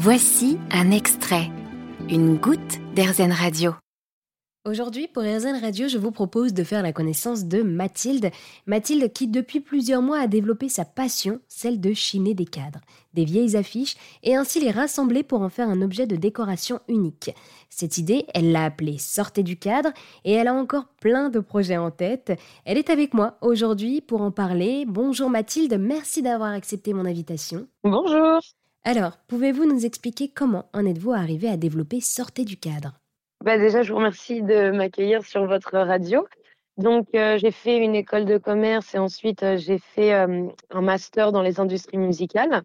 Voici un extrait, une goutte d'Airzen Radio. Aujourd'hui, pour Airzen Radio, je vous propose de faire la connaissance de Mathilde. Mathilde qui, depuis plusieurs mois, a développé sa passion, celle de chiner des cadres, des vieilles affiches, et ainsi les rassembler pour en faire un objet de décoration unique. Cette idée, elle l'a appelée Sortez du cadre, et elle a encore plein de projets en tête. Elle est avec moi aujourd'hui pour en parler. Bonjour Mathilde, merci d'avoir accepté mon invitation. Bonjour. Alors, pouvez-vous nous expliquer comment en êtes-vous arrivé à développer Sortez du cadre? Bah déjà, je vous remercie de m'accueillir sur votre radio. Donc, euh, j'ai fait une école de commerce et ensuite euh, j'ai fait euh, un master dans les industries musicales.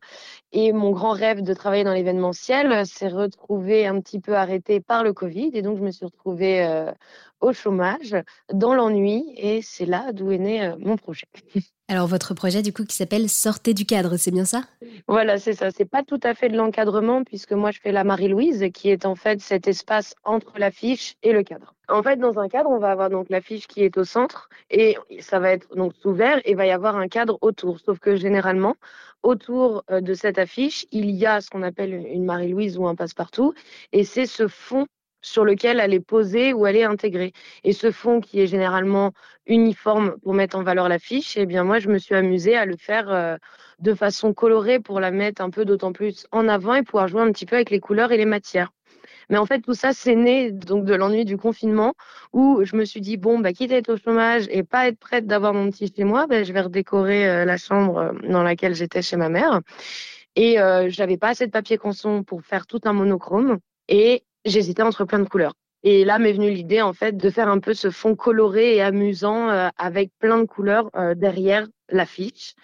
Et mon grand rêve de travailler dans l'événementiel s'est retrouvé un petit peu arrêté par le Covid. Et donc, je me suis retrouvée au chômage, dans l'ennui. Et c'est là d'où est né mon projet. Alors votre projet du coup qui s'appelle Sortez du cadre, c'est bien ça? Voilà, c'est ça. C'est pas tout à fait de l'encadrement puisque moi je fais la Marie-Louise qui est en fait cet espace entre l'affiche et le cadre. En fait, dans un cadre, on va avoir donc l'affiche qui est au centre et ça va être donc ouvert et va y avoir un cadre autour. Sauf que généralement, autour euh, de cette affiche, il y a ce qu'on appelle une Marie-Louise ou un passe-partout et c'est ce fond sur lequel elle est posée ou elle est intégrée. Et ce fond qui est généralement uniforme pour mettre en valeur l'affiche, eh bien moi je me suis amusée à le faire euh, de façon colorée pour la mettre un peu d'autant plus en avant et pouvoir jouer un petit peu avec les couleurs et les matières. Mais en fait, tout ça, c'est né donc de l'ennui du confinement où je me suis dit, bon, bah, quitte à être au chômage et pas être prête d'avoir mon petit chez moi, bah, je vais redécorer euh, la chambre euh, dans laquelle j'étais chez ma mère. Et euh, j'avais pas assez de papier canson pour faire tout un monochrome. Et j'hésitais entre plein de couleurs. Et là m'est venue l'idée en fait de faire un peu ce fond coloré et amusant euh, avec plein de couleurs euh, derrière l'affiche.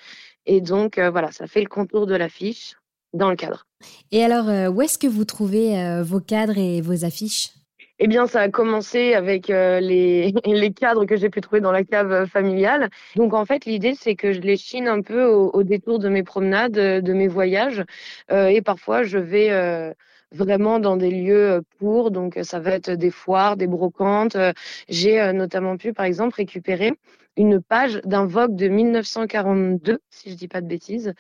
Et donc euh, voilà, ça fait le contour de l'affiche dans le cadre. Et alors, où est-ce que vous trouvez vos cadres et vos affiches? Eh bien, ça a commencé avec les, les, cadres que j'ai pu trouver dans la cave familiale. Donc, en fait, l'idée, c'est que je les chine un peu au, au, détour de mes promenades, de mes voyages. et parfois, je vais vraiment dans des lieux pour. Donc, ça va être des foires, des brocantes. J'ai notamment pu, par exemple, récupérer une page d'un Vogue de 1942, si je dis pas de bêtises,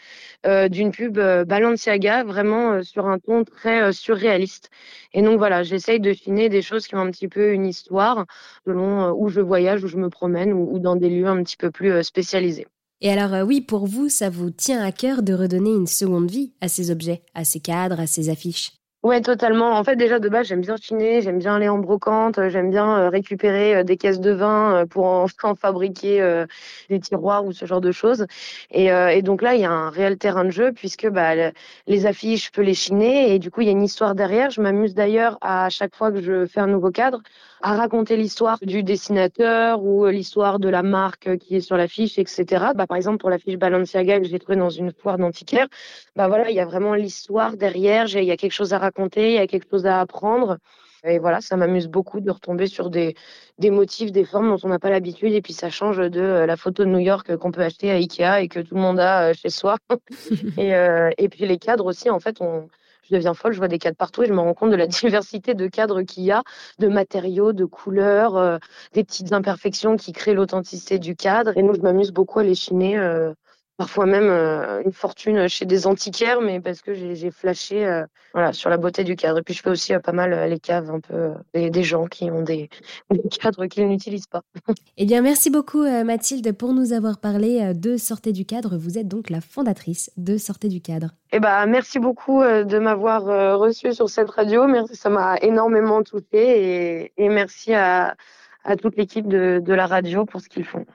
d'une pub Balenciaga, vraiment sur un ton très surréaliste. Et donc voilà, j'essaye de chiner des choses qui ont un petit peu une histoire, selon où je voyage, où je me promène, ou dans des lieux un petit peu plus spécialisés. Et alors oui, pour vous, ça vous tient à cœur de redonner une seconde vie à ces objets, à ces cadres, à ces affiches? Ouais, totalement. En fait, déjà de base, j'aime bien chiner, j'aime bien aller en brocante, euh, j'aime bien euh, récupérer euh, des caisses de vin pour en, fabriquer des tiroirs ou ce genre de choses. Et, et, donc là, il y a un réel terrain de jeu puisque bah, les affiches, je peux les chiner et du coup, il y a une histoire derrière. Je m'amuse d'ailleurs à chaque fois que je fais un nouveau cadre à raconter l'histoire du dessinateur ou l'histoire de la marque qui est sur l'affiche, etc. Bah, par exemple, pour l'affiche Balenciaga que j'ai trouvée dans une foire d'antiquaire, bah voilà, il y a vraiment l'histoire derrière. Il y a quelque chose à raconter, il y a quelque chose à apprendre. Et voilà, ça m'amuse beaucoup de retomber sur des, motifs, des formes dont on n'a pas l'habitude. Et puis ça change de euh, la photo de New York qu'on peut acheter à Ikea et que tout le monde a euh, chez soi. et, euh, et puis les cadres aussi, en fait, on, je deviens folle, je vois des cadres partout et je me rends compte de la diversité de cadres qu'il y a, de matériaux, de couleurs, euh, des petites imperfections qui créent l'authenticité du cadre. Et nous, je m'amuse beaucoup à les chiner euh, parfois même euh, une fortune chez des antiquaires, mais parce que j'ai flashé euh, voilà, sur la beauté du cadre. Et puis je fais aussi euh, pas mal les caves un peu des, des gens qui ont des, des cadres qu'ils n'utilisent pas. eh bien, merci beaucoup Mathilde pour nous avoir parlé de Sortez du cadre. Vous êtes donc la fondatrice de Sortez du cadre. Eh ben, merci beaucoup de m'avoir reçu sur cette radio. Merci, ça m'a énormément touchée et, et merci à, à toute l'équipe de, de la radio pour ce qu'ils font.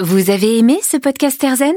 Vous avez aimé ce podcast Erzen?